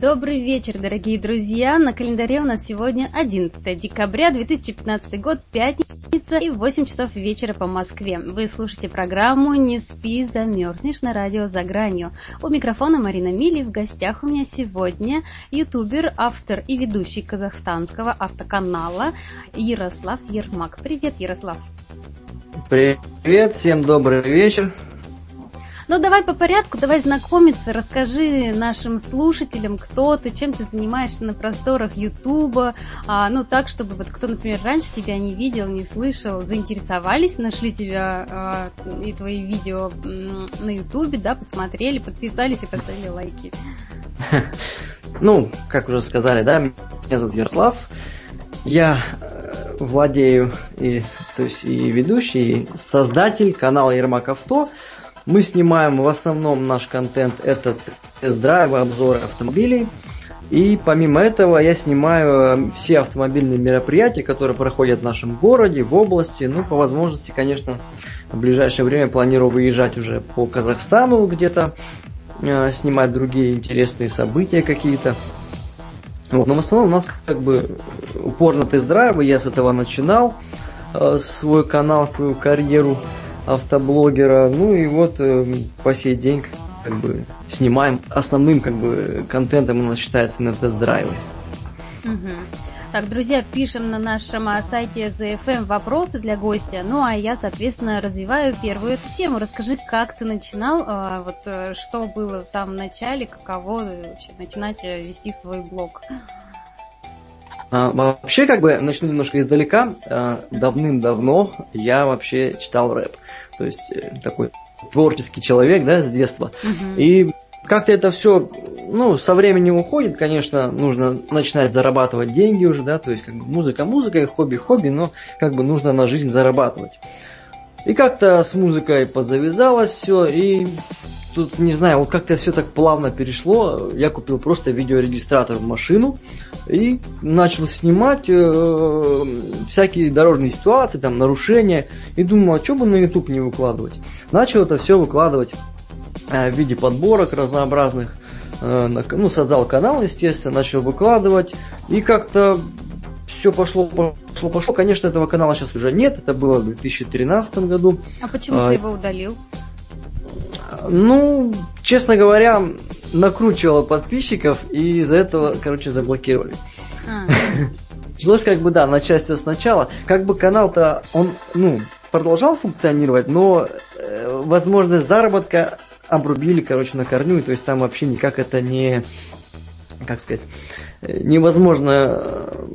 Добрый вечер, дорогие друзья! На календаре у нас сегодня 11 декабря 2015 год, пятница и 8 часов вечера по Москве. Вы слушаете программу «Не спи, замерзнешь» на радио «За гранью». У микрофона Марина Мили. В гостях у меня сегодня ютубер, автор и ведущий казахстанского автоканала Ярослав Ермак. Привет, Ярослав! Привет, всем добрый вечер. Ну, давай по порядку, давай знакомиться, расскажи нашим слушателям, кто ты, чем ты занимаешься на просторах Ютуба, а, ну, так, чтобы вот кто, например, раньше тебя не видел, не слышал, заинтересовались, нашли тебя а, и твои видео на Ютубе, да, посмотрели, подписались и поставили лайки. Ну, как уже сказали, да, меня зовут Ярослав, я э, владею и, то есть и ведущий, и создатель канала Ермак Авто. Мы снимаем в основном наш контент это тест-драйвы, обзоры автомобилей. И помимо этого я снимаю э, все автомобильные мероприятия, которые проходят в нашем городе, в области. Ну, по возможности, конечно, в ближайшее время планирую выезжать уже по Казахстану где-то, э, снимать другие интересные события какие-то. Вот. Но в основном у нас как бы упор на тест-драйвы. Я с этого начинал э, свой канал, свою карьеру автоблогера. Ну и вот э, по сей день как бы снимаем основным как бы контентом у нас считается на тест-драйвы. Угу. Так, друзья, пишем на нашем а, сайте ZFM вопросы для гостя. Ну, а я, соответственно, развиваю первую эту тему. Расскажи, как ты начинал, а, вот э, что было в самом начале, каково вообще начинать э, вести свой блог. А, вообще, как бы, начну немножко издалека. А, давным-давно я вообще читал рэп. То есть, э, такой творческий человек, да, с детства. Uh-huh. И как-то это все, ну, со временем уходит, конечно, нужно начинать зарабатывать деньги уже, да, то есть как бы музыка музыкой, хобби хобби, но как бы нужно на жизнь зарабатывать. И как-то с музыкой подзавязалось все, и тут, не знаю, вот как-то все так плавно перешло. Я купил просто видеорегистратор в машину и начал снимать э, всякие дорожные ситуации, там, нарушения. И думал, а что бы на YouTube не выкладывать? Начал это все выкладывать э, в виде подборок разнообразных. Э, ну, создал канал, естественно, начал выкладывать. И как-то все пошло, пошло, пошло. Конечно, этого канала сейчас уже нет. Это было в 2013 году. А почему а, ты его удалил? Ну, честно говоря, накручивало подписчиков и из-за этого, короче, заблокировали. А. Пришлось как бы, да, начать все сначала. Как бы канал-то, он, ну, продолжал функционировать, но э, возможность заработка обрубили, короче, на корню, то есть там вообще никак это не, как сказать, невозможно э,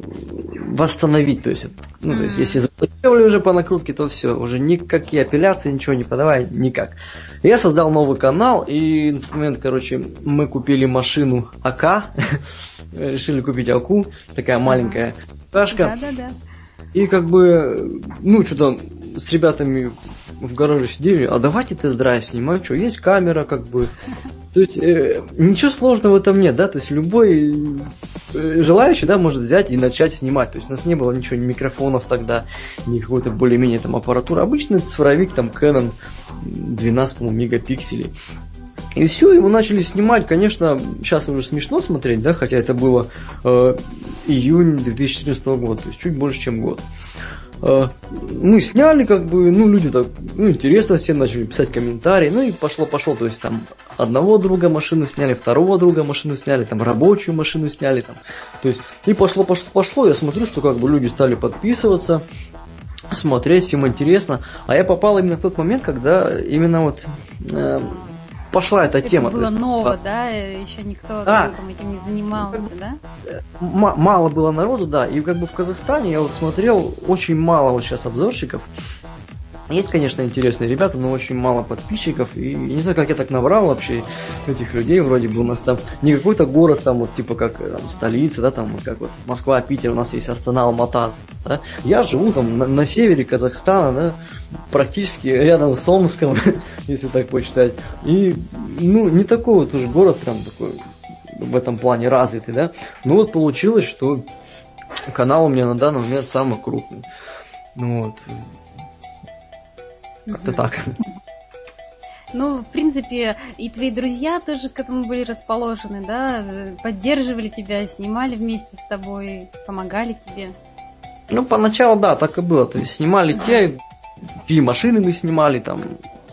восстановить. То есть, ну, то есть если заблокировали уже по накрутке, то все, уже никакие апелляции, ничего не подавай, никак. Я создал новый канал, и момент, короче, мы купили машину АК, решили купить АКУ, такая маленькая ташка. Да, да, да. И как бы, ну, что-то с ребятами в гараже сидели, а давайте тест-драйв снимать, что, есть камера, как бы. То есть, э, ничего сложного в этом нет, да, то есть любой э, желающий, да, может взять и начать снимать. То есть у нас не было ничего, ни микрофонов тогда, ни какой-то более-менее там аппаратуры. Обычный цифровик, там Canon 12, по-моему, мегапикселей. И все, его начали снимать, конечно, сейчас уже смешно смотреть, да, хотя это было э, июнь 2014 года, то есть чуть больше, чем год. Э, мы сняли, как бы, ну, люди так, ну, интересно всем начали писать комментарии, ну, и пошло-пошло, то есть там одного друга машину сняли, второго друга машину сняли, там рабочую машину сняли, там, то есть, и пошло-пошло, я смотрю, что как бы люди стали подписываться, смотреть, всем интересно, а я попал именно в тот момент, когда именно вот э, пошла эта это тема. было есть, ново, да? Еще никто да. этим не занимался, да? Мало было народу, да. И как бы в Казахстане я вот смотрел очень мало вот сейчас обзорщиков. Есть, конечно, интересные ребята, но очень мало подписчиков. И не знаю, как я так набрал вообще этих людей. Вроде бы у нас там не какой-то город, там вот типа как там, столица, да, там как вот Москва, Питер, у нас есть Астана, Алмата. Да? Я живу там на, на севере Казахстана, да, практически рядом с Омском, если так посчитать. И, ну, не такой вот уже город прям такой в этом плане развитый, да. Ну вот получилось, что канал у меня на данный момент самый крупный. Ну вот. Как-то так. Ну, в принципе, и твои друзья тоже к этому были расположены, да? Поддерживали тебя, снимали вместе с тобой, помогали тебе. Ну, поначалу, да, так и было. То есть снимали те, и машины мы снимали там.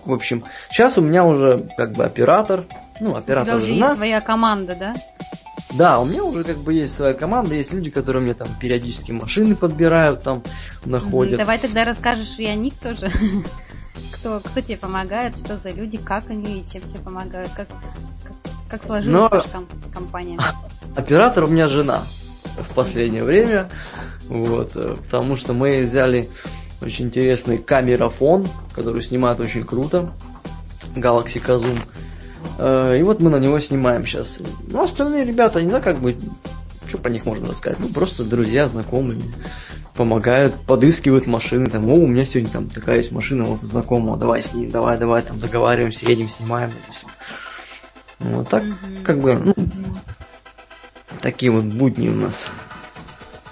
В общем, сейчас у меня уже как бы оператор, ну, оператор у тебя уже жена. есть твоя команда, да? Да, у меня уже как бы есть своя команда, есть люди, которые мне там периодически машины подбирают, там находят. Давай тогда расскажешь и о них тоже. Кто, кто тебе помогает, что за люди, как они и чем тебе помогают, как, как, как сложилась Но... ваша компания? Оператор у меня жена в последнее время, вот, э, потому что мы взяли очень интересный камерафон, который снимает очень круто, Galaxy Kazum. Э, и вот мы на него снимаем сейчас. Ну, остальные ребята, не знаю, как бы, что по них можно рассказать, ну, просто друзья, знакомые, помогают, подыскивают машины, там, о, у меня сегодня там такая есть машина, вот знакомого, давай с ним, давай, давай, там, договариваемся, едем, снимаем, допустим. Вот так, mm-hmm. как бы, ну, такие вот будни у нас.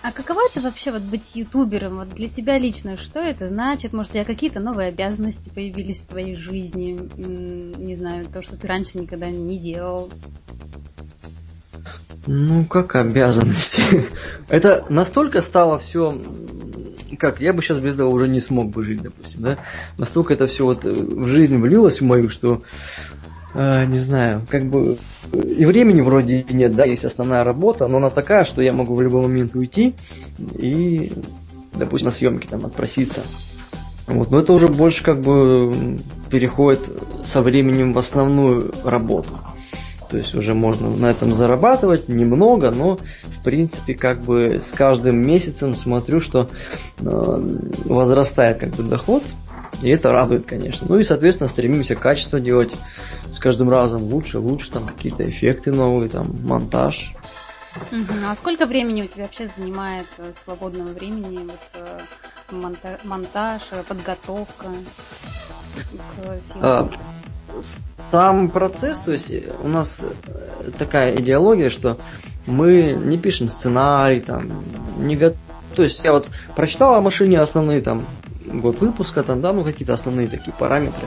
А каково это вообще вот быть ютубером? Вот для тебя лично что это значит? Может, у тебя какие-то новые обязанности появились в твоей жизни? Не знаю, то, что ты раньше никогда не делал. Ну, как обязанности. это настолько стало все как, я бы сейчас без этого уже не смог бы жить, допустим, да? Настолько это все вот в жизнь влилось в мою, что э, не знаю, как бы и времени вроде нет, да, есть основная работа, но она такая, что я могу в любой момент уйти и, допустим, на съемки там отпроситься. Вот, но это уже больше как бы переходит со временем в основную работу. То есть уже можно на этом зарабатывать немного, но в принципе как бы с каждым месяцем смотрю, что э, возрастает как бы доход, и это радует, конечно. Ну и, соответственно, стремимся качество делать с каждым разом лучше, лучше, там какие-то эффекты новые, там монтаж. Угу. А сколько времени у тебя вообще занимает э, свободного времени вот, э, монта- монтаж, э, подготовка? А, сам процесс, то есть у нас такая идеология, что мы не пишем сценарий, там, не го... То есть я вот прочитал о машине основные там год выпуска, там, да, ну какие-то основные такие параметры.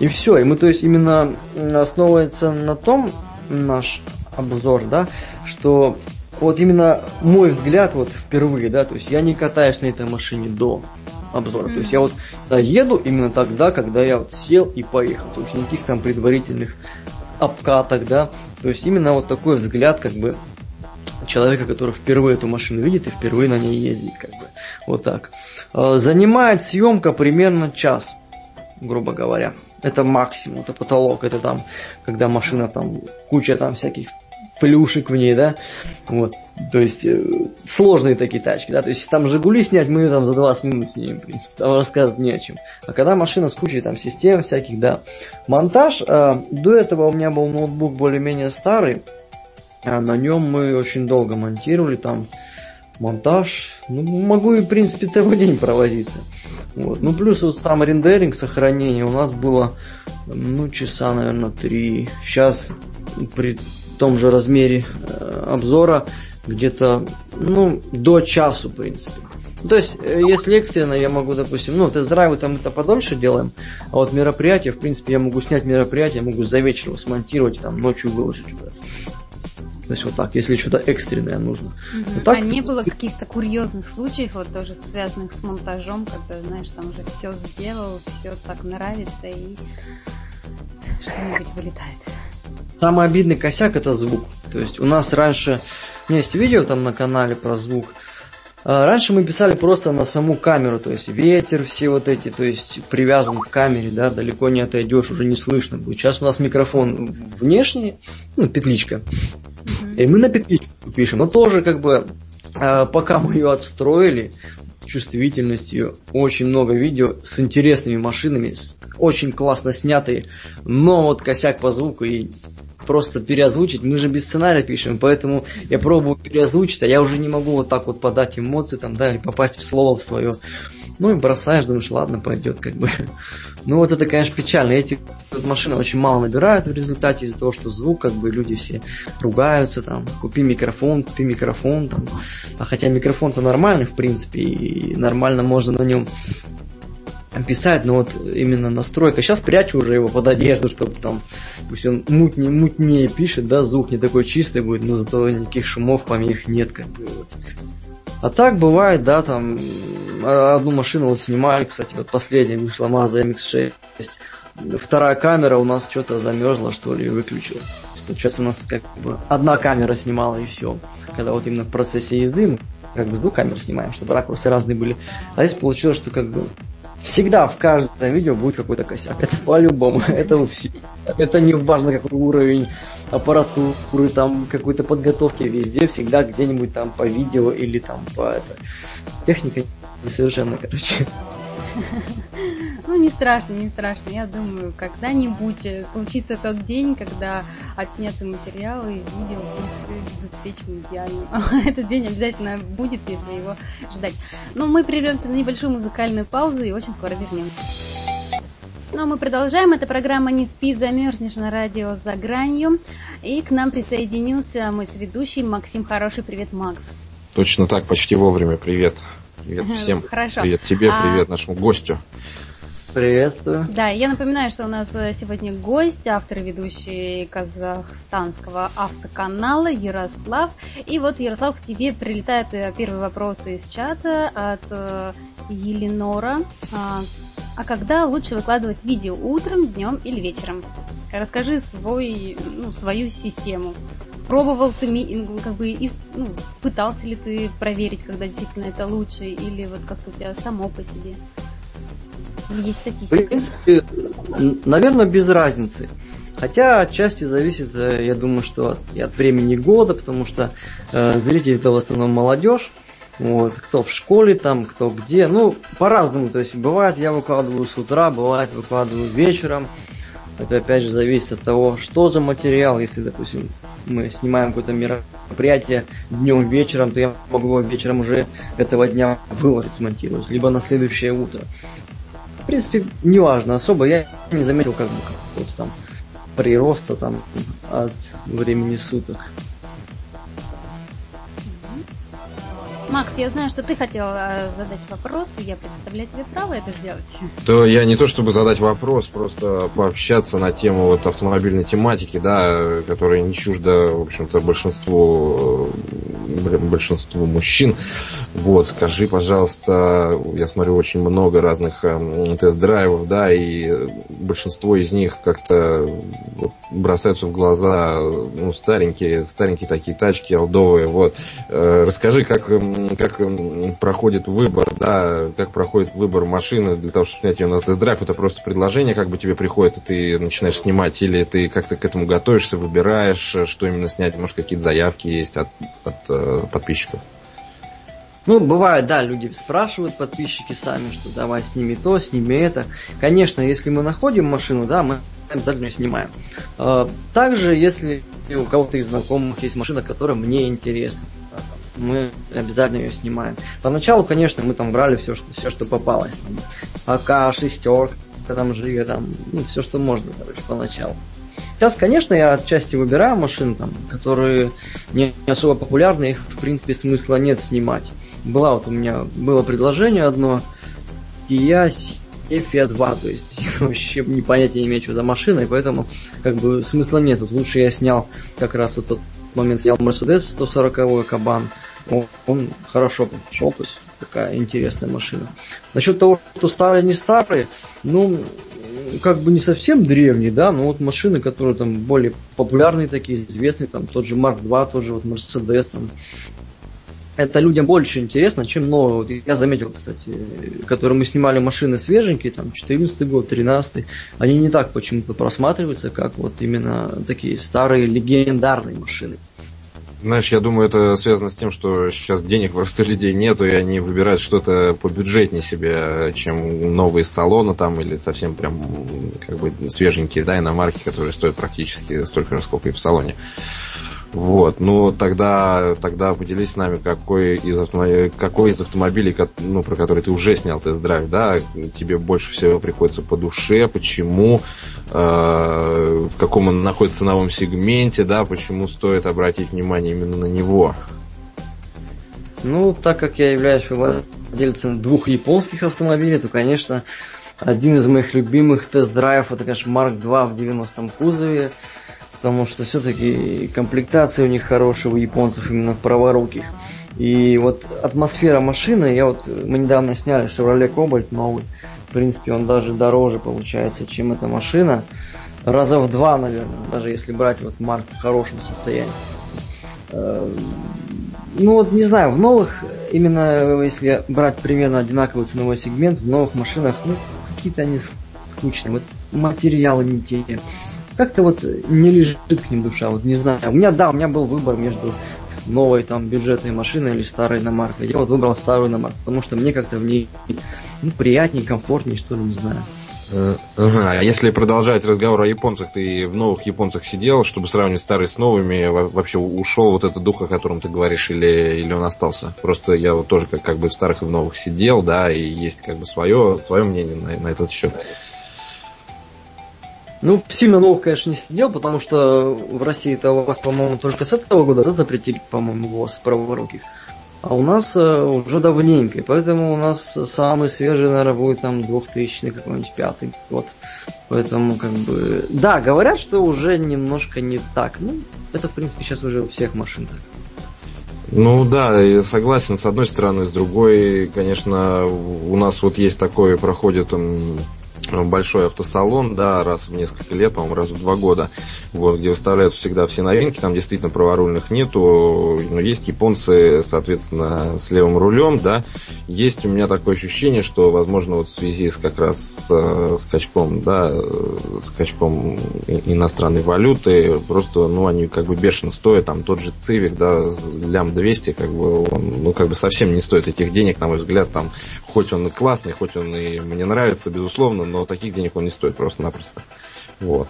И все. И мы, то есть, именно основывается на том наш обзор, да, что вот именно мой взгляд вот впервые, да, то есть я не катаюсь на этой машине до обзора. То есть я вот еду именно тогда, когда я вот сел и поехал. То есть никаких там предварительных обкаток, да. То есть именно вот такой взгляд, как бы, человека, который впервые эту машину видит и впервые на ней ездит, как бы. Вот так. А, занимает съемка примерно час, грубо говоря. Это максимум, это потолок, это там, когда машина там, куча там всяких плюшек в ней, да, вот, то есть э, сложные такие тачки, да, то есть там Жигули снять мы там за 20 минут снимем, в принципе, там рассказывать не о чем. А когда машина с кучей там систем всяких, да, монтаж, э, до этого у меня был ноутбук более-менее старый, а на нем мы очень долго монтировали, там монтаж, ну, могу и, в принципе, целый день проводиться. Вот. Ну, плюс вот сам рендеринг, сохранение у нас было, ну, часа, наверное, три. Сейчас при том же размере э, обзора где-то, ну, до часу, в принципе. То есть, э, если экстренно, я могу, допустим, ну, тест-драйвы там это подольше делаем, а вот мероприятие, в принципе, я могу снять мероприятие, могу за вечер его смонтировать, там, ночью выложить. То есть вот так, если что-то экстренное нужно. Угу. так... А не было каких-то курьезных случаев, вот тоже связанных с монтажом, когда, знаешь, там уже все сделал, все так нравится и что-нибудь вылетает. Самый обидный косяк это звук. То есть у нас раньше, у меня есть видео там на канале про звук, а, Раньше мы писали просто на саму камеру, то есть ветер, все вот эти, то есть привязан к камере, да, далеко не отойдешь, уже не слышно будет. Сейчас у нас микрофон внешний, ну, петличка, и мы на петличку пишем. Но тоже как бы, а, пока мы ее отстроили, чувствительностью, очень много видео с интересными машинами, очень классно снятые, но вот косяк по звуку и просто переозвучить. Мы же без сценария пишем, поэтому я пробую переозвучить, а я уже не могу вот так вот подать эмоции там, да, или попасть в слово в свое. Ну и бросаешь, думаешь, ладно, пойдет как бы. Ну вот это, конечно, печально. Эти вот машины очень мало набирают в результате из-за того, что звук, как бы люди все ругаются, там, купи микрофон, купи микрофон, там. А хотя микрофон-то нормальный, в принципе, и нормально можно на нем писать, но вот именно настройка. Сейчас прячу уже его под одежду, чтобы там, пусть он мутнее, мутнее пишет, да, звук не такой чистый будет, но зато никаких шумов, помех нет, как бы вот. А так бывает, да, там одну машину вот снимали, кстати, вот последняя вышла Mazda MX-6. Вторая камера у нас что-то замерзла, что ли, выключилась. Получается, у нас как бы одна камера снимала и все. Когда вот именно в процессе езды мы как бы с двух камер снимаем, чтобы ракурсы разные были. А здесь получилось, что как бы Всегда в каждом видео будет какой-то косяк. Это по-любому. Это у всех. Это не важно какой уровень аппаратуры, там какой-то подготовки. Везде всегда где-нибудь там по видео или там по это. Техника несовершенна, короче. Ну, не страшно, не страшно. Я думаю, когда-нибудь э, случится тот день, когда отснятые материалы и видео будут безупречно идеальным. Этот день обязательно будет, если его ждать. Но мы прервемся на небольшую музыкальную паузу и очень скоро вернемся. Ну, а мы продолжаем. Это программа «Не спи, замерзнешь» на радио «За гранью». И к нам присоединился мой ведущий Максим Хороший. Привет, Макс. Точно так, почти вовремя. Привет. Привет всем. Хорошо. Привет тебе, а... привет нашему гостю. Приветствую. Да, я напоминаю, что у нас э, сегодня гость, автор и ведущий казахстанского автоканала Ярослав. И вот, Ярослав, к тебе прилетает э, первый вопрос из чата от э, Еленора. А, когда лучше выкладывать видео утром, днем или вечером? Расскажи свой, ну, свою систему пробовал ты, как бы, ну, пытался ли ты проверить, когда действительно это лучше, или вот как-то у тебя само по себе? Есть статистика? В принципе, наверное, без разницы. Хотя отчасти зависит, э, я думаю, что и от времени года, потому что э, зрители это в основном молодежь. Вот, кто в школе там, кто где. Ну, по-разному. То есть бывает я выкладываю с утра, бывает выкладываю вечером. Это опять же зависит от того, что за материал. Если, допустим, мы снимаем какое-то мероприятие днем вечером, то я могу его вечером уже этого дня выложить, смонтировать, либо на следующее утро. В принципе, неважно особо. Я не заметил как бы какого-то там прироста там от времени суток. Макс, я знаю, что ты хотел э, задать вопрос, и я предоставляю тебе право это сделать. То я не то чтобы задать вопрос, просто пообщаться на тему вот автомобильной тематики, да, которая не чужда, в общем-то, большинству, э, большинству мужчин. Вот, скажи, пожалуйста, я смотрю очень много разных э, тест-драйвов, да, и большинство из них как-то вот, бросаются в глаза, ну, старенькие, старенькие такие тачки, алдовые, вот. Расскажи, как как проходит выбор, да, как проходит выбор машины для того, чтобы снять ее на тест-драйв, это просто предложение как бы тебе приходит, и ты начинаешь снимать, или ты как-то к этому готовишься, выбираешь, что именно снять, может, какие-то заявки есть от, от э, подписчиков? Ну, бывает, да, люди спрашивают, подписчики сами, что давай сними то, сними это. Конечно, если мы находим машину, да, мы обязательно снимаем. А, также, если у кого-то из знакомых есть машина, которая мне интересна, мы обязательно ее снимаем. Поначалу, конечно, мы там брали все, что, все, что попалось. АК, шестерка, там Жига, там, ну, все, что можно, короче, поначалу. Сейчас, конечно, я отчасти выбираю машины, там, которые не, особо популярны, их, в принципе, смысла нет снимать. Была вот у меня, было предложение одно, Kia Fiat 2, то есть вообще не понятия не имею, что за машина, и поэтому как бы смысла нет. Тут лучше я снял как раз вот тот момент снял Mercedes 140 Кабан, он, он хорошо пошел, то есть такая интересная машина. Насчет того, что старые, не старые, ну, как бы не совсем древние, да, но вот машины, которые там более популярные такие, известные, там тот же Mark 2, тот же вот Mercedes, там, это людям больше интересно, чем новые. Вот я заметил, кстати, которые мы снимали машины свеженькие, там, 14 год, 13 они не так почему-то просматриваются, как вот именно такие старые легендарные машины. Знаешь, я думаю, это связано с тем, что сейчас денег просто людей нету, и они выбирают что-то побюджетнее себе, чем новые салоны там, или совсем прям как бы свеженькие, да, иномарки, которые стоят практически столько же, сколько и в салоне. Вот, ну тогда, тогда поделись с нами, какой из, какой из автомобилей, ну, про который ты уже снял тест-драйв, да, тебе больше всего приходится по душе, почему, э, в каком он находится ценовом сегменте, да, почему стоит обратить внимание именно на него. Ну, так как я являюсь владельцем двух японских автомобилей, то, конечно, один из моих любимых тест-драйвов это, конечно, Mark 2 в 90-м кузове потому что все-таки комплектация у них хорошая, у японцев именно праворуких. И вот атмосфера машины, я вот, мы недавно сняли Chevrolet Cobalt новый, в принципе он даже дороже получается, чем эта машина, раза в два, наверное, даже если брать вот марк в хорошем состоянии. Э, ну вот не знаю, в новых, именно если брать примерно одинаковый ценовой сегмент, в новых машинах, ну, какие-то они скучные, вот материалы не те, как-то вот не лежит к ним душа, вот не знаю. У меня, да, у меня был выбор между новой там бюджетной машиной или старой иномаркой. Я вот выбрал старую иномарку, потому что мне как-то в ней ну, приятнее, комфортнее, что ли, не знаю. Э. А если продолжать разговор о японцах, ты в новых японцах сидел, чтобы сравнивать старые с новыми, вообще ушел вот этот дух, о котором ты говоришь, или, или он остался? Просто я вот тоже как, как бы в старых и в новых сидел, да, и есть как бы свое, свое мнение на, на этот счет. Ну, сильно новых, конечно, не сидел, потому что в России это у вас, по-моему, только с этого года да, запретили, по-моему, ВОЗ праворуких. А у нас э, уже давненько, поэтому у нас самый свежий, наверное, будет там 2000 какой-нибудь пятый год. Поэтому, как бы, да, говорят, что уже немножко не так. Ну, это, в принципе, сейчас уже у всех машин так. Ну да, я согласен с одной стороны, с другой, конечно, у нас вот есть такое, проходит большой автосалон, да, раз в несколько лет, по-моему, раз в два года, вот, где выставляют всегда все новинки, там действительно праворульных нету, но есть японцы, соответственно, с левым рулем, да, есть у меня такое ощущение, что, возможно, вот в связи с как раз с э, скачком, да, скачком иностранной валюты, просто, ну, они как бы бешено стоят, там тот же Цивик, да, лям 200, как бы, он, ну, как бы совсем не стоит этих денег, на мой взгляд, там, хоть он и классный, хоть он и мне нравится, безусловно, но таких денег он не стоит просто-напросто. Вот.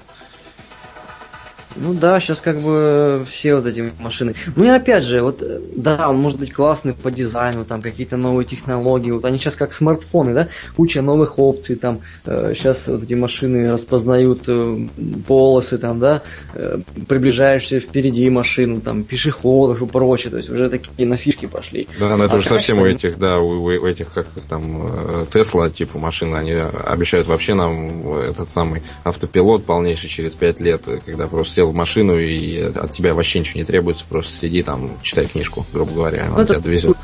Ну да, сейчас как бы все вот эти машины. Ну и опять же, вот да, он может быть классный по дизайну, там какие-то новые технологии. Вот они сейчас как смартфоны, да, куча новых опций, там э, сейчас вот эти машины распознают э, полосы, там, да, э, приближаешься впереди машину, там, пешеходов и прочее. То есть уже такие на фишки пошли. Да, но это а уже совсем у этих, да, у, у этих, как там, Тесла, типа машины, они обещают вообще нам этот самый автопилот полнейший через пять лет, когда просто сел в машину и от тебя вообще ничего не требуется, просто сиди там, читай книжку, грубо говоря, ну, тебя довезет.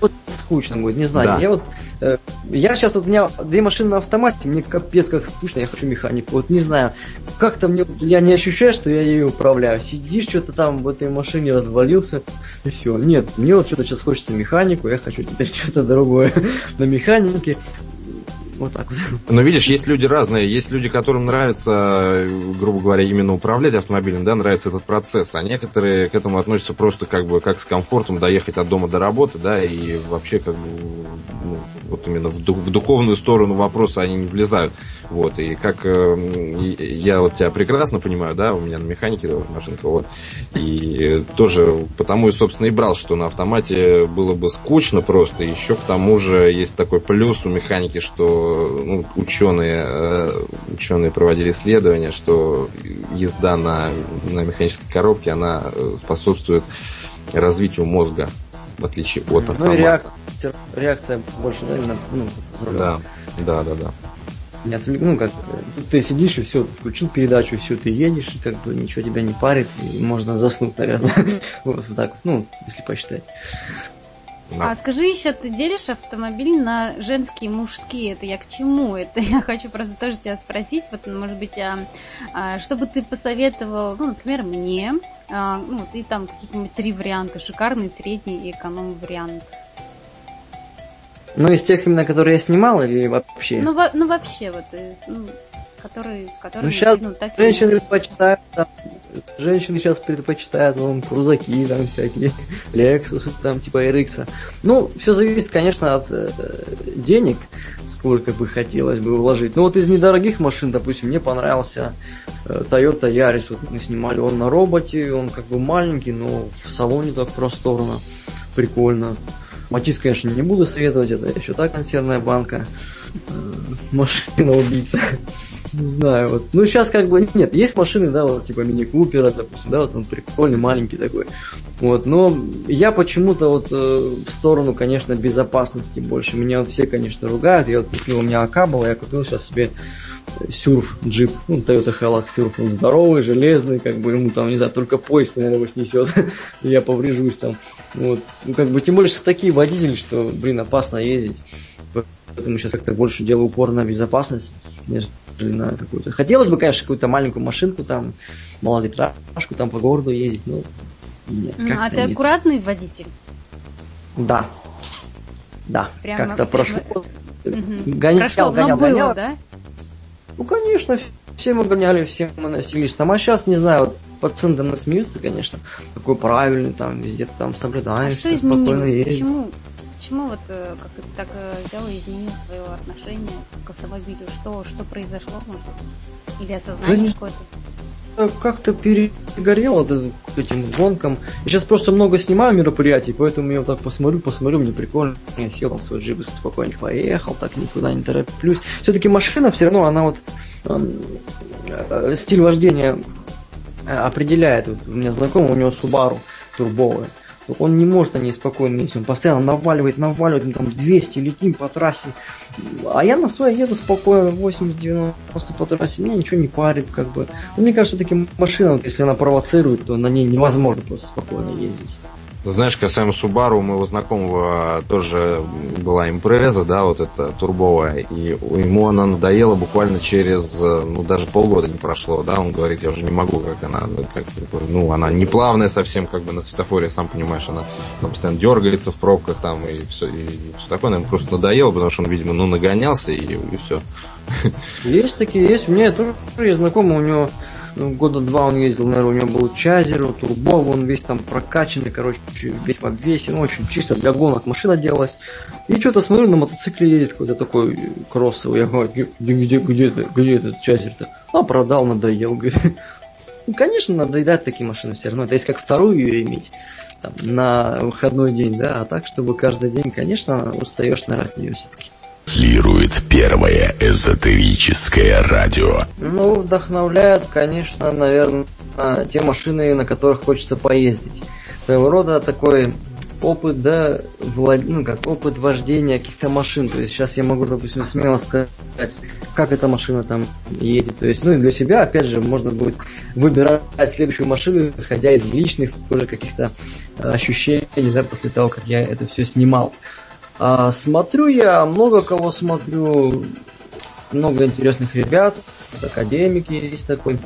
Вот скучно будет, не знаю. Да. Я вот, э, я сейчас вот у меня две машины на автомате, мне капец как скучно, я хочу механику. Вот не знаю, как-то мне, я не ощущаю, что я ее управляю. Сидишь что-то там в этой машине, развалился, и все. Нет, мне вот что-то сейчас хочется механику, я хочу теперь что-то другое на механике. Вот так вот. Но видишь, есть люди разные. Есть люди, которым нравится, грубо говоря, именно управлять автомобилем, да, нравится этот процесс. А некоторые к этому относятся просто как бы как с комфортом доехать от дома до работы, да, и вообще как бы вот именно в, дух, в духовную сторону вопроса они не влезают. Вот, и как э, я вот тебя прекрасно понимаю, да, у меня на механике машинка, вот, и тоже потому и, собственно, и брал, что на автомате было бы скучно просто, еще к тому же есть такой плюс у механики, что ну, ученые, э, ученые проводили исследования, что езда на, на механической коробке, она э, способствует развитию мозга, в отличие от автомата. Ну и реакция, реакция больше, да, именно, ну, да, да, да, да. Не отвлек... Ну, как ты сидишь и все, включил передачу, все, ты едешь, и как бы ничего тебя не парит, и можно заснуть, наверное. вот так, ну, если посчитать. Да. А скажи еще, ты делишь автомобиль на женские и мужские? Это я к чему? Это я хочу просто тоже тебя спросить, вот, может быть, а, а, что бы ты посоветовал, ну, например, мне, а, ну, ты там какие-нибудь три варианта, шикарный, средний и эконом-вариант. Ну, из тех именно, которые я снимал или вообще? Ну, во, ну вообще, вот, э, ну, который, с которыми ну, сейчас ну, так женщины предпочитают, там, женщины сейчас предпочитают вон, крузаки там всякие, Lexus, там типа RX. Ну, все зависит, конечно, от э, денег, сколько бы хотелось бы вложить. Ну вот из недорогих машин, допустим, мне понравился э, Toyota Yaris. Вот мы снимали он на роботе, он как бы маленький, но в салоне так просторно, прикольно. Матис, конечно, не буду советовать, это еще та консервная банка. Э, машина убийца. Не знаю, вот. Ну, сейчас как бы нет, есть машины, да, вот типа мини Купера, допустим, да, вот он прикольный, маленький такой. Вот, но я почему-то вот э, в сторону, конечно, безопасности больше. Меня вот все, конечно, ругают. Я вот купил, у меня АК была, я купил сейчас себе сюрф джип, ну, Toyota Hilux сюрф, он здоровый, железный, как бы ему там, не знаю, только поезд, наверное, его снесет, я поврежусь там. Вот. Ну, как бы, тем более, что такие водители, что, блин, опасно ездить. Поэтому сейчас как-то больше делаю упор на безопасность, на какую-то. Хотелось бы, конечно, какую-то маленькую машинку там, малолитражку там по городу ездить, но нет. Ну, а ты нет. аккуратный водитель? Да. Да. Прямо как-то прошло. Угу. Гонял, Прошло, гонял, было, гонял. да? Ну, конечно, все мы гоняли, все мы носились там. А сейчас, не знаю, вот пациенты мы смеются, конечно. Какой правильный, там, везде там соблюдаешь, а что спокойно едешь. Почему? Почему вот э, как ты так э, взял и изменил свое отношение к автомобилю? Что, что произошло, может? Или осознание да какое-то? Как-то перегорел вот к этим гонкам. Я сейчас просто много снимаю мероприятий, поэтому я вот так посмотрю, посмотрю, мне прикольно. Я сел там в свой джип спокойненько поехал, так никуда не тороплюсь. Все-таки машина все равно, она вот э, стиль вождения определяет. Вот у меня знакомый, у него Subaru турбовая он не может ней спокойно ездить, он постоянно наваливает, наваливает, мы там 200 летим по трассе, а я на своей еду спокойно, 80-90 по трассе, меня ничего не парит, как бы. Но мне кажется, все-таки машина, вот, если она провоцирует, то на ней невозможно просто спокойно ездить. Ну, знаешь, касаемо Subaru, у моего знакомого тоже была импреза, да, вот эта турбовая, и ему она надоела буквально через, ну, даже полгода не прошло, да, он говорит, я уже не могу, как она, как, ну, она не плавная совсем, как бы на светофоре, сам понимаешь, она там постоянно дергается в пробках там и все, и, и все такое, наверное, просто надоело, потому что он, видимо, ну, нагонялся и, и все. Есть такие, есть, у меня тоже есть знакомый, у него ну, года два он ездил, наверное, у него был Чайзер, турбо, он весь там прокачанный, короче, весь в обвесе, ну, очень чисто для гонок машина делалась. И что-то смотрю, на мотоцикле едет какой-то такой кроссовый. Я говорю, где, где, где, где, где этот Чайзер-то? А, продал, надоел, говорит. Ну, конечно, надоедать такие машины все равно. Это есть как вторую ее иметь там, на выходной день, да, а так, чтобы каждый день, конечно, устаешь, от нее все-таки транслирует первое эзотерическое радио. Ну, вдохновляют, конечно, наверное, те машины, на которых хочется поездить. Своего рода такой опыт, да, влад... ну, как опыт вождения каких-то машин. То есть сейчас я могу, допустим, смело сказать, как эта машина там едет. То есть, ну и для себя, опять же, можно будет выбирать следующую машину, исходя из личных уже каких-то ощущений, да, после того, как я это все снимал. А, смотрю я, много кого смотрю, много интересных ребят, AcademeG есть такой,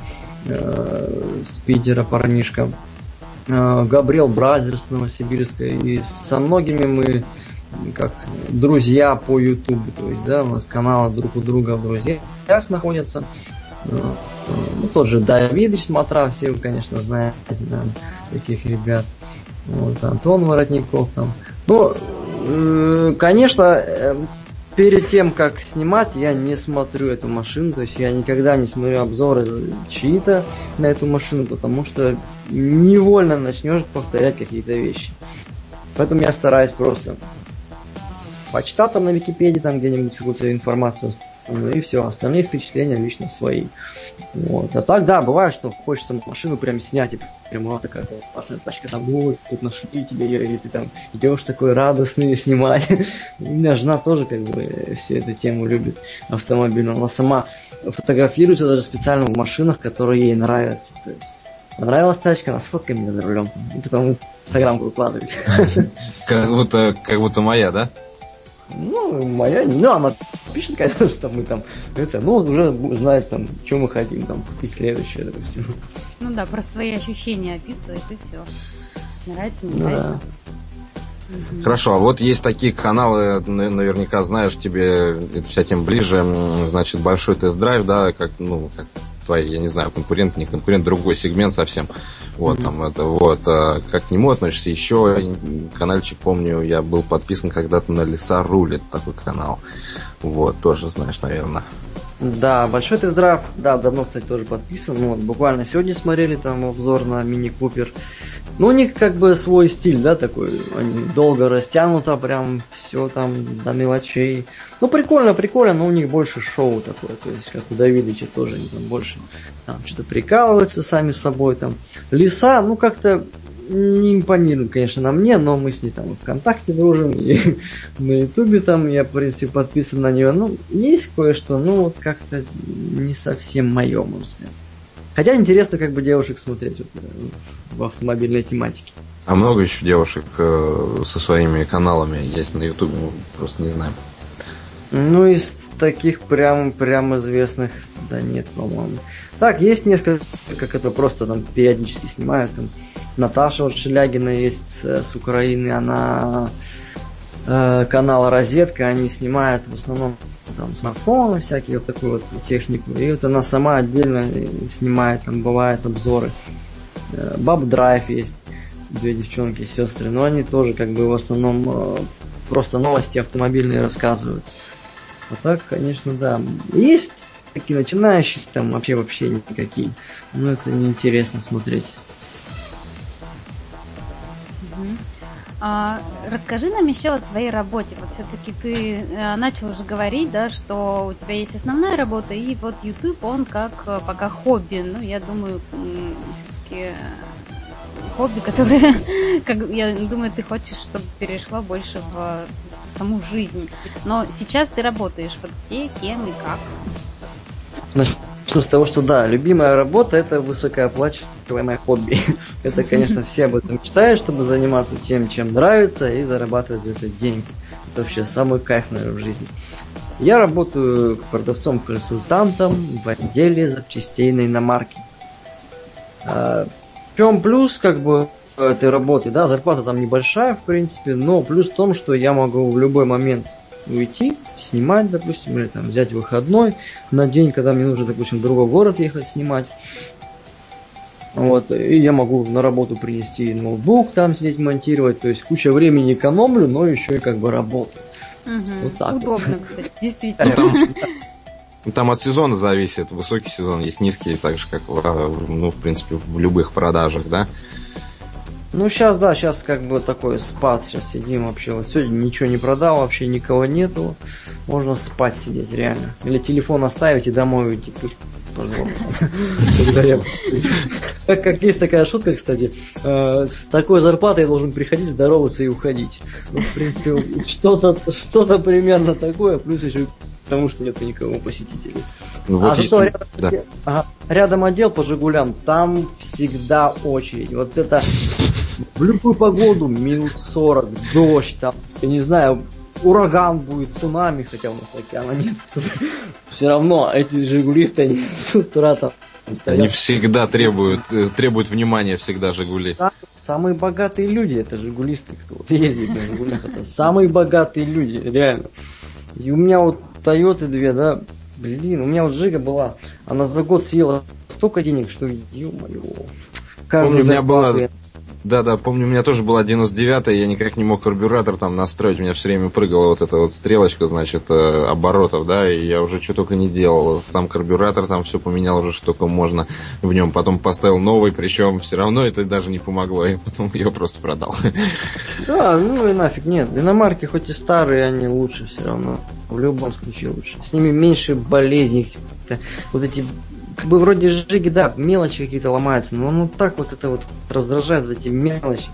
э, с Питера парнишка, э, Габриэл Brothers Новосибирска, и со многими мы как друзья по Ютубу, то есть, да, у нас каналы друг у друга в друзьях находятся. Э, ну, тот же Давидыч Смотра, все вы, конечно, знаете, да, таких ребят. Вот, Антон Воротников там. Ну, Конечно, э, перед тем, как снимать, я не смотрю эту машину, то есть я никогда не смотрю обзоры чьи-то на эту машину, потому что невольно начнешь повторять какие-то вещи. Поэтому я стараюсь просто почитать там на Википедии, там где-нибудь какую-то информацию, ну и все, остальные впечатления лично свои. Вот. А так, да, бывает, что хочется машину прям снять, и прям вот такая классная тачка, там, вот, тут нашли тебе ее, и ты там идешь такой радостный снимать. У меня жена тоже как бы всю эту тему любит автомобильную. Она сама фотографируется даже специально в машинах, которые ей нравятся. То есть понравилась тачка, она сфоткай меня за рулем, и потом в Инстаграм выкладывает. Как будто, как будто моя, да? Ну, моя, ну, она пишет, конечно, что мы там, это, ну, уже знает там, что мы хотим там купить следующее, допустим. Ну да, про свои ощущения описывает и все. Нравится, не нравится. Да. Хорошо, а вот есть такие каналы, наверняка знаешь, тебе это вся тем ближе, значит, большой тест-драйв, да, как, ну, как твои, я не знаю, конкурент, не конкурент, другой сегмент совсем. Вот, mm-hmm. там это, вот, а, как к нему относишься? Еще каналчик, помню, я был подписан когда-то на Леса Рулит, такой канал. Вот, тоже знаешь, наверное. Да, большой тест-драйв, да, давно, кстати, тоже подписан. Вот, буквально сегодня смотрели там обзор на Мини Купер. Ну, у них как бы свой стиль, да, такой. Они долго растянуто, прям все там до мелочей. Ну, прикольно, прикольно, но у них больше шоу такое. То есть, как у Давидыча тоже, они там больше там что-то прикалываются сами собой. Там. Лиса, ну, как-то не импонирует, конечно, на мне, но мы с ней там ВКонтакте дружим, и на Ютубе там я, в принципе, подписан на нее. Ну, есть кое-что, но вот как-то не совсем мое, можно сказать. Хотя интересно как бы девушек смотреть вот, э, в автомобильной тематике. А много еще девушек э, со своими каналами есть на Ютубе, просто не знаю. Ну, из таких прям, прям известных, да нет, по-моему. Так, есть несколько, как это просто там периодически снимают. Там, Наташа вот Шелягина есть с, с Украины, она э, канал Розетка, они снимают в основном там смартфоны, всякие вот такую вот технику. И вот она сама отдельно снимает, там бывают обзоры. Э, Баб Драйв есть, две девчонки, сестры, но они тоже как бы в основном э, просто новости автомобильные рассказывают. А так, конечно, да. Есть такие начинающие, там вообще вообще никакие. Но это неинтересно смотреть. А, расскажи нам еще о своей работе. Вот все-таки ты а, начал уже говорить, да, что у тебя есть основная работа, и вот YouTube, он как а, пока хобби. Ну, я думаю, все-таки э, хобби, которое, как, я думаю, ты хочешь, чтобы перешло больше в, в саму жизнь. Но сейчас ты работаешь вот где, кем и как. Начну с того, что да, любимая работа это высокооплачиваемое хобби. это, конечно, все об этом мечтают, чтобы заниматься тем, чем нравится, и зарабатывать за это деньги. Это вообще самый кайф, наверное, в жизни. Я работаю продавцом-консультантом в отделе запчастей на иномарке. А, в чем плюс, как бы, этой работы, да, зарплата там небольшая, в принципе, но плюс в том, что я могу в любой момент уйти, снимать, допустим, или там взять выходной на день, когда мне нужно, допустим, в другой город ехать снимать. Вот, и я могу на работу принести ноутбук, там сидеть монтировать, то есть куча времени экономлю, но еще и как бы работаю. Угу. Вот так Удобно, вот. кстати, действительно. Ну, там от сезона зависит. Высокий сезон есть низкий, так же, как, в, ну, в принципе, в любых продажах, да? Ну, сейчас, да, сейчас как бы такой спад, сейчас сидим вообще. Вот сегодня ничего не продал, вообще никого нету. Можно спать сидеть, реально. Или телефон оставить и домой уйти, пусть. Как, как есть такая шутка, кстати, э, с такой зарплатой должен приходить, здороваться и уходить. Ну, в принципе, что-то что примерно такое, плюс еще потому что нет никого посетителей. Ну, вот а есть... зато рядом, да. ага, рядом отдел по Жигулям, там всегда очередь. Вот это в любую погоду, минус 40, дождь, там, я не знаю, ураган будет, цунами, хотя у нас океана нет. Все равно эти жигулисты, они с утра там стоят. Они всегда требуют, э, требуют внимания всегда Жигули. Самые богатые люди, это жигулисты, кто вот ездит на Жигулях, это самые богатые люди, реально. И у меня вот Тойоты две, да, блин, у меня вот Жига была, она за год съела столько денег, что, ё-моё. Помню, у меня была да, да, помню, у меня тоже была 99-я, я никак не мог карбюратор там настроить, у меня все время прыгала вот эта вот стрелочка, значит, э, оборотов, да, и я уже что только не делал. Сам карбюратор там все поменял уже, что только можно в нем. Потом поставил новый, причем все равно это даже не помогло, и потом ее просто продал. Да, ну и нафиг, нет, иномарки хоть и старые, они лучше все равно. В любом случае лучше. С ними меньше болезней. Вот эти бы вроде жиги, да, мелочи какие-то ломаются, но ну так вот это вот раздражает эти мелочи.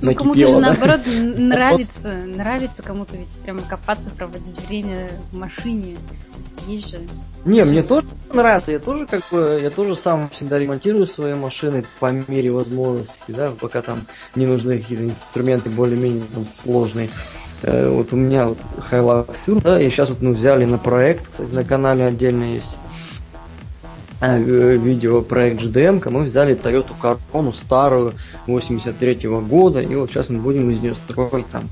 Ну, кому-то же наоборот нравится, нравится кому-то ведь прямо копаться, проводить время в машине. Есть же. Не, мне тоже нравится, я тоже как бы, я тоже сам всегда ремонтирую свои машины по мере возможности, да, пока там не нужны какие-то инструменты более-менее там сложные. Э, вот у меня вот Hilux да, и сейчас вот мы взяли на проект, кстати, на канале отдельно есть э, видеопроект GDM, мы взяли Toyota Corolla старую 83 -го года, и вот сейчас мы будем из нее строить там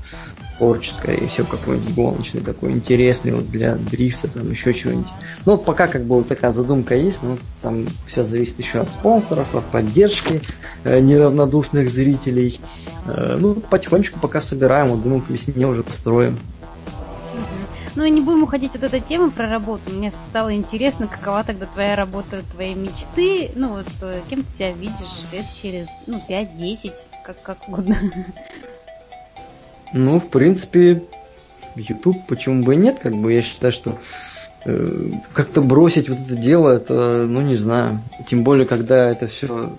творческое и все какое-нибудь гоночное, такое интересное вот для дрифта, там еще чего-нибудь. Ну пока как бы вот такая задумка есть, но там все зависит еще от спонсоров, от поддержки э, неравнодушных зрителей. Э, ну, потихонечку пока собираем, вот думаю, к весне уже построим. Ну и не будем уходить от этой темы про работу. Мне стало интересно, какова тогда твоя работа, твои мечты. Ну вот э, кем ты себя видишь лет через ну, 5-10, как, как угодно. Ну, в принципе, YouTube, почему бы и нет, как бы я считаю, что э, как-то бросить вот это дело, это, ну не знаю. Тем более, когда это все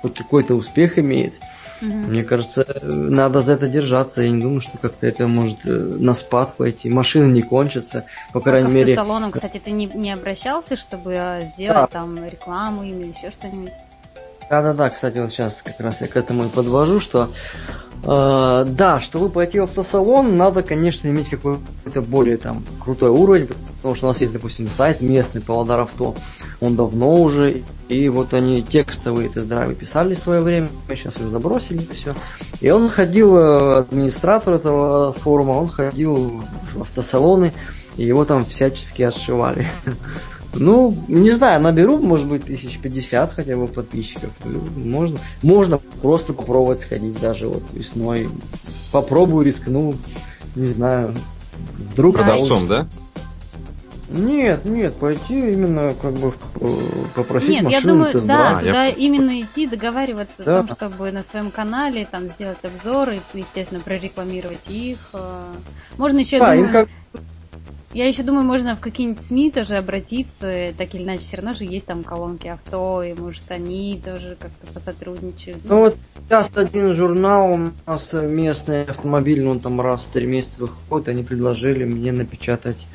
хоть какой-то успех имеет. Угу. Мне кажется, надо за это держаться. Я не думаю, что как-то это может э, на спад пойти. Машины не кончатся, по крайней а мере. Салоном, кстати, ты не, не обращался, чтобы э, сделать да. там рекламу или еще что-нибудь? Да-да-да, кстати, вот сейчас как раз я к этому и подвожу, что э, да, чтобы пойти в автосалон, надо, конечно, иметь какой-то более там крутой уровень, потому что у нас есть, допустим, сайт местный Павлодар Авто, он давно уже, и вот они текстовые тест-драйвы писали в свое время, сейчас уже забросили все. И он ходил, э, администратор этого форума, он ходил в автосалоны, и его там всячески отшивали. Ну, не знаю, наберу, может быть, тысяч пятьдесят хотя бы подписчиков. Можно, можно просто попробовать сходить даже вот весной. Попробую, рискну, не знаю. Вдруг Продавцом, да? Нет, нет, пойти именно как бы э, попросить нет, машину. Нет, я думаю, да, туда я... именно идти, договариваться да. о том, чтобы на своем канале там сделать обзоры, естественно, прорекламировать их. Э. Можно еще, да, думаю, как... Я еще думаю, можно в какие-нибудь СМИ тоже обратиться, так или иначе, все равно же есть там колонки авто, и может они тоже как-то посотрудничают. Ну вот сейчас один журнал у нас местный автомобильный, он там раз в три месяца выходит, они предложили мне напечатать,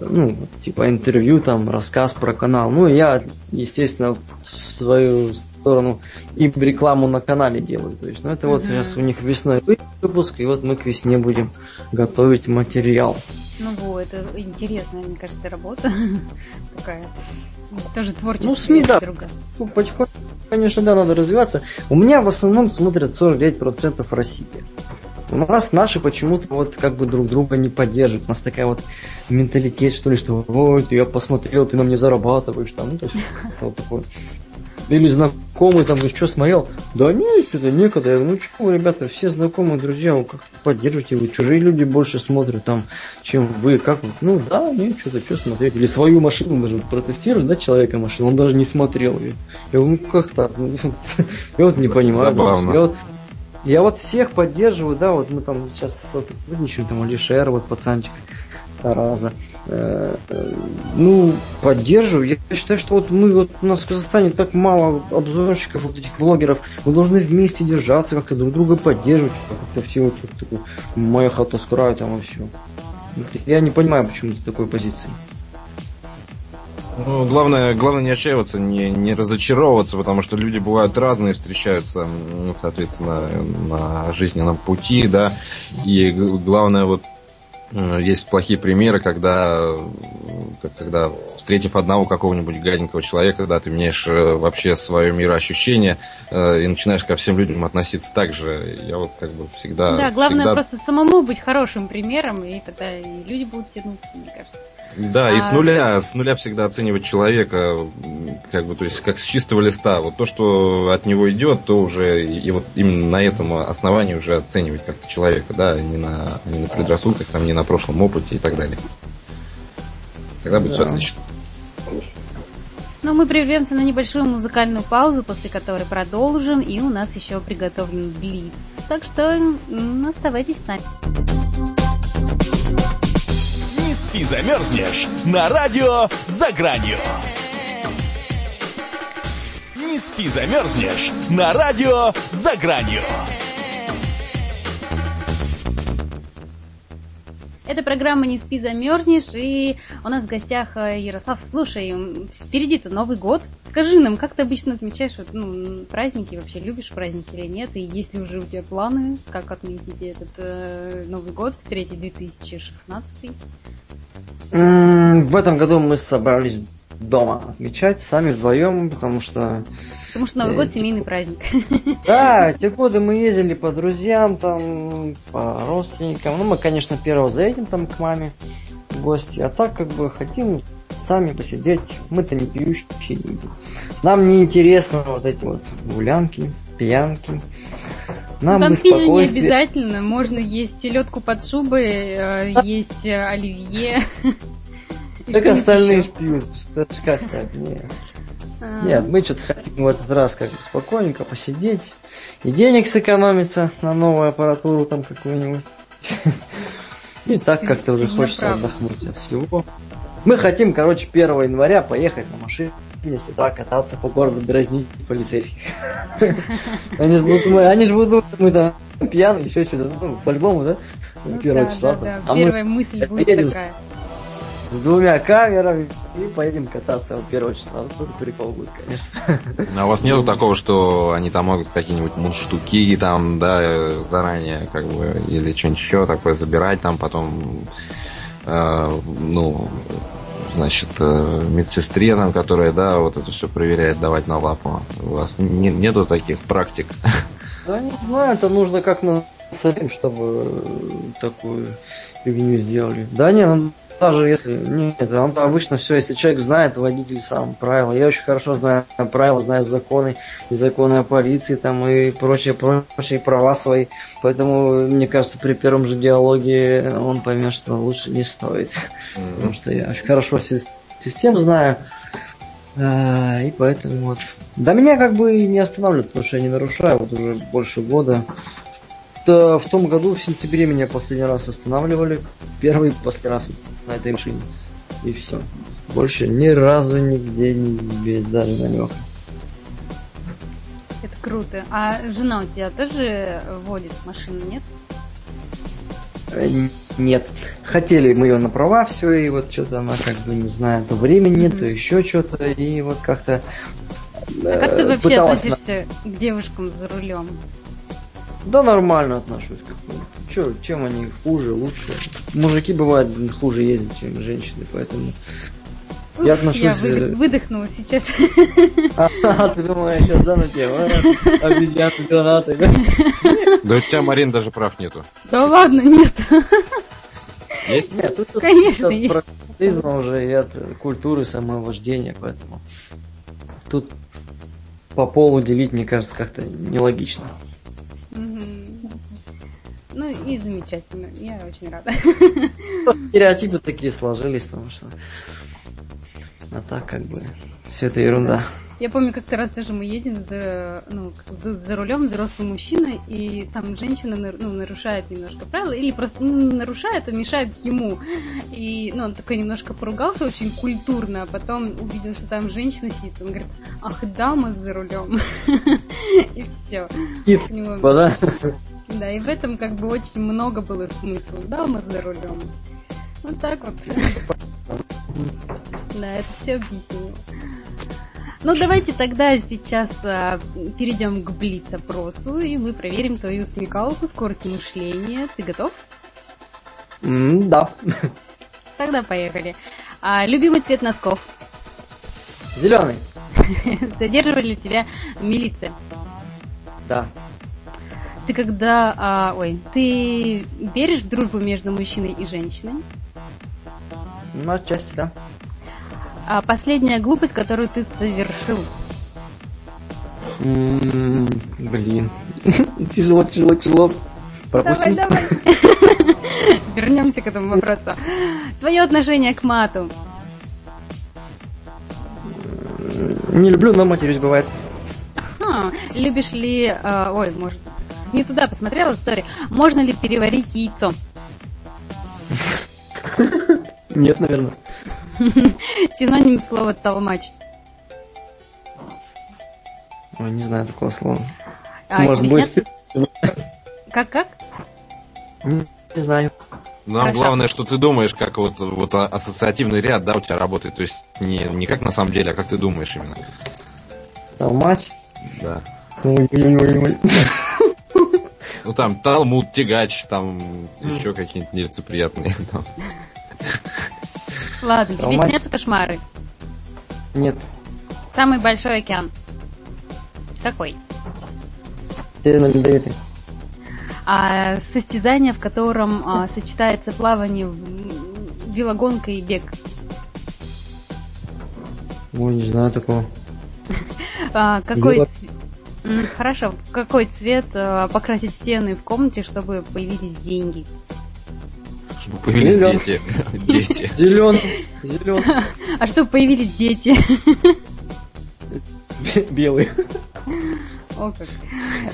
ну, типа интервью, там, рассказ про канал. Ну, я, естественно, в свою сторону им рекламу на канале делаю. То есть, ну, это вот сейчас у них весной выпуск, и вот мы к весне будем готовить материал. Ну вот, это интересная, мне кажется, работа. Такая. Тоже творческая. Ну, СМИ, да. Ну, потихоньку, конечно, да, надо развиваться. У меня в основном смотрят 49% России. У нас наши почему-то вот как бы друг друга не поддерживают. У нас такая вот менталитет, что ли, что ой, я посмотрел, ты на мне зарабатываешь там. Ну, то есть, вот такое или знакомый там, ну что, смотрел? Да нет, что-то некогда. Я говорю, ну вы, ребята, все знакомые, друзья, вы как-то поддерживаете, вы чужие люди больше смотрят там, чем вы. Как вы? Ну да, нет, что-то, что смотреть. Или свою машину даже протестировать, да, человека машину, он даже не смотрел ее. Я говорю, ну как так? Я вот не понимаю. Забавно. Я вот, я вот всех поддерживаю, да, вот мы там сейчас сотрудничаем, там Алишер, вот пацанчик, Тараза. Э, э, ну, поддерживаю. Я считаю, что вот мы вот у нас в Казахстане так мало обзорщиков, вот этих блогеров. Мы должны вместе держаться, как-то друг друга поддерживать. Как-то все вот такой, моя хата скрай там и все. Я не понимаю, почему ты такой позиции. Ну, главное, главное не отчаиваться, не, не разочаровываться, потому что люди бывают разные, встречаются, соответственно, на жизненном пути, да, и главное вот есть плохие примеры, когда, когда встретив одного какого-нибудь гаденького человека, когда ты меняешь э, вообще свое мироощущение э, и начинаешь ко всем людям относиться так же. Я вот как бы всегда... Да, главное всегда... просто самому быть хорошим примером, и тогда и люди будут тянуться, мне кажется. Да, и с а нуля, с нуля всегда оценивать человека, как бы, то есть как с чистого листа. Вот то, что от него идет, то уже и вот именно на этом основании уже оценивать как-то человека, да, не на, не на предрассудках, там, не на прошлом опыте и так далее. Тогда будет да. все отлично. Ну, мы прервемся на небольшую музыкальную паузу, после которой продолжим, и у нас еще приготовлен блиц. Так что оставайтесь с нами и замерзнешь на радио «За гранью». Не спи, замерзнешь на радио «За гранью». Это программа «Не спи, замерзнешь», и у нас в гостях э, Ярослав. Слушай, впереди-то Новый год. Скажи нам, как ты обычно отмечаешь ну, праздники, вообще любишь праздники или нет? И есть ли уже у тебя планы, как отметить этот э, Новый год, встретить 2016? В этом году мы собрались дома отмечать, сами вдвоем, потому что... Потому что Новый год семейный праздник. Да, те годы мы ездили по друзьям, там, по родственникам. Ну, мы, конечно, первого заедем там к маме в гости, а так как бы хотим сами посидеть. Мы-то не пьющие люди. Нам не интересно вот эти вот гулянки, пьянки. Нам ну, там не обязательно. Можно есть селедку под шубой, э, есть э, оливье. Так остальные пьют. Как так? Нет. А. Нет, мы что-то хотим в этот раз как бы спокойненько посидеть. И денег сэкономиться на новую аппаратуру там какую-нибудь. И так как-то уже хочется отдохнуть от всего. Мы хотим, короче, 1 января поехать на машине сюда кататься по городу, дразнить полицейских. Они же будут, они же будут, мы там пьяные, еще что-то, ну, по-любому, да? Ну, первого числа. Да. Первая мысль будет такая. С двумя камерами и поедем кататься вот первого числа. Вот это прикол будет, конечно. А у вас нету такого, что они там могут какие-нибудь мундштуки там, да, заранее, как бы, или что-нибудь еще такое забирать там потом, э, ну, значит, э, медсестре, там, которая, да, вот это все проверяет, давать на лапу. У вас не, нету таких практик? Да не знаю, это нужно как на чтобы такую фигню сделали. Да не, ну даже если... Нет, он обычно все, если человек знает, водитель сам правила. Я очень хорошо знаю правила, знаю законы, и законы о полиции там и прочие, прочие права свои. Поэтому, мне кажется, при первом же диалоге он поймет, что лучше не стоит. Mm-hmm. Потому что я очень хорошо систему знаю. А, и поэтому вот. Да меня как бы не останавливают, потому что я не нарушаю вот уже больше года. В том году, в сентябре, меня последний раз останавливали. Первый последний раз на этой машине. И все. Больше ни разу нигде не без даже намека. Это круто. А жена у тебя тоже водит машину, нет? Э, нет. Хотели мы ее на права, все, и вот что-то она как бы, не знаю, то времени нет, то еще что-то, и вот как-то... А как ты э, вообще относишься на... к девушкам за рулем? Да нормально отношусь. Че, чем они хуже, лучше? Мужики бывают хуже ездят, чем женщины, поэтому Ух, я отношусь... Я выдох, выдохнула сейчас. А, ты думаешь, сейчас да, на тему? Обезьяны, гранаты, да? Да у тебя, Марин, даже прав нету. Да ладно, нет. Есть? Нет, тут, Конечно, есть. уже и от культуры самовождения, поэтому тут по полу делить, мне кажется, как-то нелогично. Ну и замечательно. Я очень рада. Стереотипы такие сложились, потому что... А так как бы все это ерунда. Я помню, как-то раз тоже мы едем за, ну, за, за рулем взрослый мужчина, и там женщина ну, нарушает немножко правила, или просто ну, нарушает, а мешает ему. И ну, он такой немножко поругался очень культурно, а потом увидел, что там женщина сидит. Он говорит, ах, дама за рулем. И все. Да, да, и в этом как бы очень много было смысла. Дама за рулем. Вот так вот. Да, это все объяснило. Ну, давайте тогда сейчас а, перейдем к блиц-опросу, и мы проверим твою смекалку, скорость мышления. Ты готов? Mm, да. Тогда поехали. А, любимый цвет носков? Зеленый. Задерживали ли тебя милиция? Да. Ты когда... А, ой, ты веришь в дружбу между мужчиной и женщиной? Ну, отчасти, да. А последняя глупость, которую ты совершил? блин. тяжело, тяжело, тяжело. Пропустим. Давай, давай. Вернемся к этому вопросу. Твое отношение к мату? Не люблю, но матерюсь бывает. А, любишь ли... Э, ой, может... Не туда посмотрела, сори. Можно ли переварить яйцо? Нет, наверное. Синоним слова толмач. Ой, не знаю такого слова. А, Может быть... Как-как? Не знаю. Нам Хорошо. главное, что ты думаешь, как вот, вот ассоциативный ряд, да, у тебя работает. То есть не, не как на самом деле, а как ты думаешь именно. Толмач? Да. Ну там Талмуд, Тягач, там еще какие-нибудь нелицеприятные. Ладно, тебе снятся кошмары? Нет. Самый большой океан. Какой? Северный ледовитый. А состязание, в котором а, сочетается плавание, велогонка и бег. Ой, не знаю такого. А, какой... Хорошо. Какой цвет а, покрасить стены в комнате, чтобы появились деньги? Чтобы появились Зелен. дети. Дети. Зеленый. Зеленый. А чтобы появились дети? Белый. О как.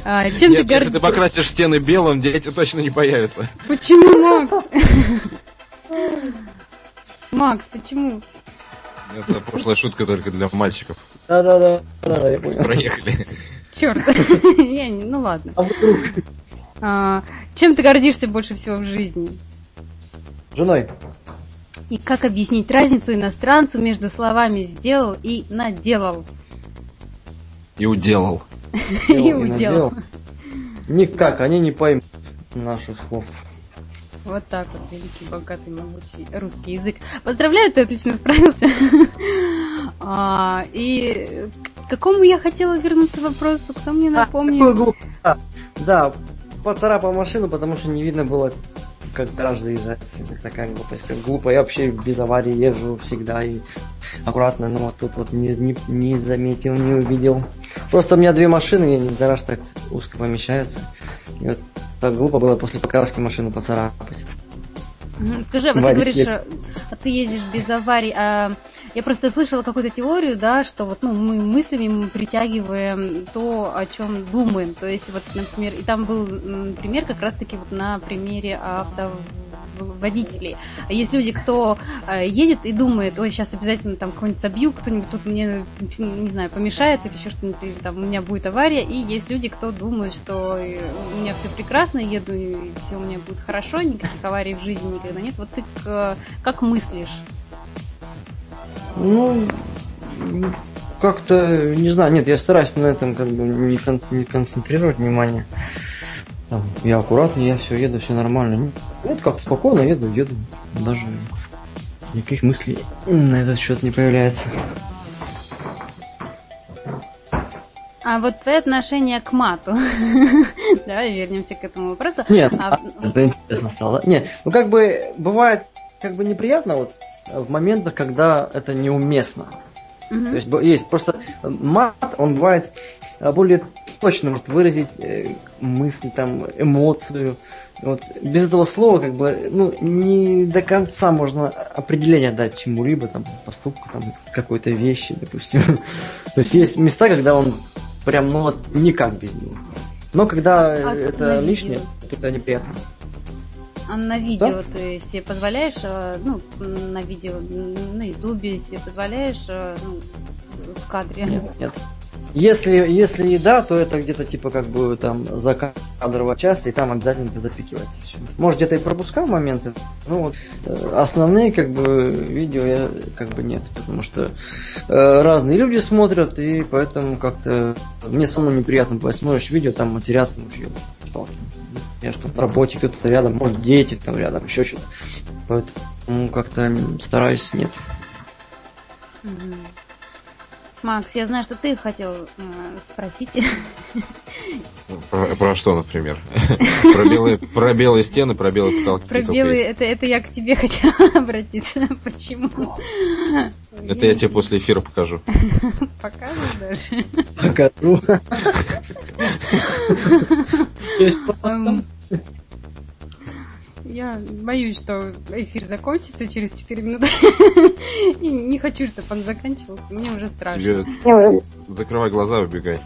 А, чем Нет, ты если ты покрасишь стены белым, дети точно не появятся. Почему, Макс? Макс, почему? Это прошлая шутка только для мальчиков. Да-да-да, да, я понял. Проехали. Черт. Я не, ну ладно. А вдруг? А, чем ты гордишься больше всего в жизни? Женой. И как объяснить разницу иностранцу между словами «сделал» и «наделал»? И уделал. И уделал. Никак, они не поймут наших слов. Вот так вот, великий, богатый, могучий русский язык. Поздравляю, ты отлично справился. а, и к какому я хотела вернуться вопросу? Кто мне напомнил? А, да, поцарапал машину, потому что не видно было, как гараж заезжать. Это такая глупость, как глупо. Я вообще без аварии езжу всегда и аккуратно, но вот тут вот не, не, не заметил, не увидел. Просто у меня две машины, и гараж так узко помещается. И вот так глупо было после покраски машину поцарапать. Скажи, а вот ты говоришь, а ты ездишь без аварий, а я просто слышала какую-то теорию, да, что вот ну, мы мыслями мы притягиваем то, о чем думаем. То есть, вот, например, и там был пример как раз-таки вот на примере авто водителей. Есть люди, кто э, едет и думает, ой, сейчас обязательно там кого-нибудь собью, кто-нибудь тут мне, не знаю, помешает или еще что-нибудь, или там у меня будет авария. И есть люди, кто думает, что э, у меня все прекрасно, еду, и все у меня будет хорошо, никаких аварий в жизни никогда нет. Вот ты как мыслишь? Ну, как-то, не знаю, нет, я стараюсь на этом как бы не, кон- не концентрировать внимание. Там, я аккуратный, я все еду, все нормально. Вот как спокойно еду, еду. Даже никаких мыслей на этот счет не появляется. А вот твое отношение к мату. Давай вернемся к этому вопросу. Нет, а... это интересно стало. Нет, ну как бы бывает как бы неприятно вот в моментах, когда это неуместно. Угу. То есть есть просто мат, он бывает более точно может выразить э, мысль, там, эмоцию. Вот. Без этого слова, как бы, ну, не до конца можно определение дать чему-либо, там, поступку, там, какой-то вещи, допустим. То есть есть места, когда он прям, ну, вот, никак без него. Но когда а это лишнее, это неприятно. А на видео да? ты себе позволяешь, э, ну, на видео, на ютубе себе позволяешь, э, ну, в кадре? Нет, нет. Если, если и да, то это где-то типа как бы там закадровая часть, и там обязательно запикивается все. Может где-то и пропускал моменты, но вот э, основные как бы видео я как бы нет, потому что э, разные люди смотрят, и поэтому как-то мне самому неприятно бывает, смотришь видео, там матерятся, ну что я что на работе кто-то рядом, может дети там рядом, еще что-то. Поэтому как-то стараюсь нет. Макс, я знаю, что ты хотел э, спросить. Про, про что, например? про, белые, про белые стены, про белые потолки. Про белые, это, это я к тебе хотела обратиться. Почему? Это я тебе после эфира покажу. Покажешь даже? Покажу. Я боюсь, что эфир закончится через 4 минуты. И не хочу, чтобы он заканчивался. Мне уже страшно. Закрывай глаза, убегай.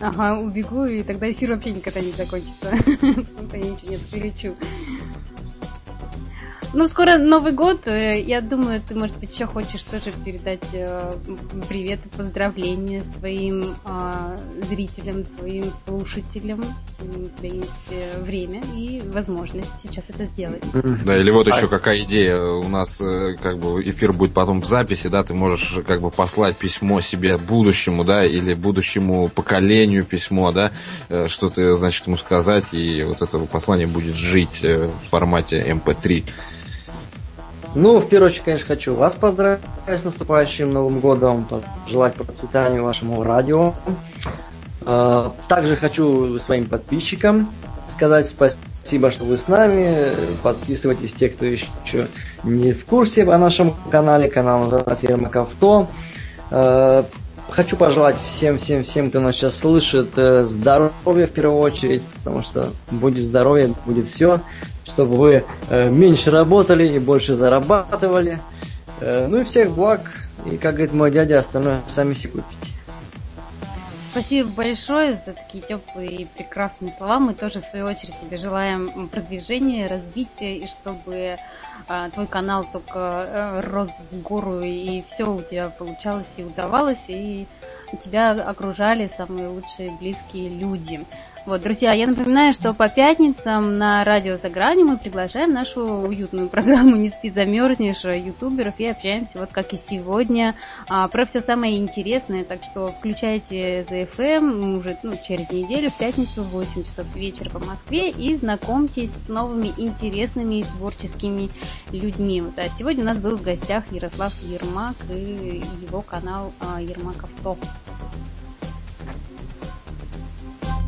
Ага, убегу, и тогда эфир вообще никогда не закончится. Потому что я ничего не прилечу. Ну, скоро Новый год. Э, я думаю, ты, может быть, еще хочешь тоже передать э, привет и поздравления своим э, зрителям, своим слушателям. У тебя есть э, время и возможность сейчас это сделать. Да, или вот еще какая идея. У нас как бы эфир будет потом в записи, да, ты можешь как бы послать письмо себе будущему, да, или будущему поколению письмо, да, что ты, значит, ему сказать, и вот это послание будет жить в формате MP3. Ну, в первую очередь, конечно, хочу вас поздравить с наступающим Новым годом, пожелать процветания вашему радио. А, также хочу своим подписчикам сказать спасибо, что вы с нами. Подписывайтесь, те, кто еще не в курсе о нашем канале. Канал называется Ермак Авто. А, хочу пожелать всем, всем, всем, кто нас сейчас слышит, э, здоровья в первую очередь, потому что будет здоровье, будет все чтобы вы э, меньше работали и больше зарабатывали. Э, ну и всех благ. И, как говорит мой дядя, остальное сами себе купите. Спасибо большое за такие теплые и прекрасные слова. Мы тоже, в свою очередь, тебе желаем продвижения, развития, и чтобы а, твой канал только а, рос в гору, и все у тебя получалось и удавалось, и тебя окружали самые лучшие близкие люди. Вот, друзья, я напоминаю, что по пятницам на радио «За гранью» мы приглашаем нашу уютную программу «Не спи, замерзнешь» ютуберов и общаемся, вот как и сегодня, а, про все самое интересное. Так что включайте ZFM уже ну, через неделю, в пятницу в 8 часов вечера по Москве и знакомьтесь с новыми интересными и творческими людьми. Вот, а сегодня у нас был в гостях Ярослав Ермак и его канал а, Ермак Авто.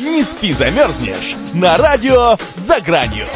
Не спи, замерзнешь! На радио за гранью.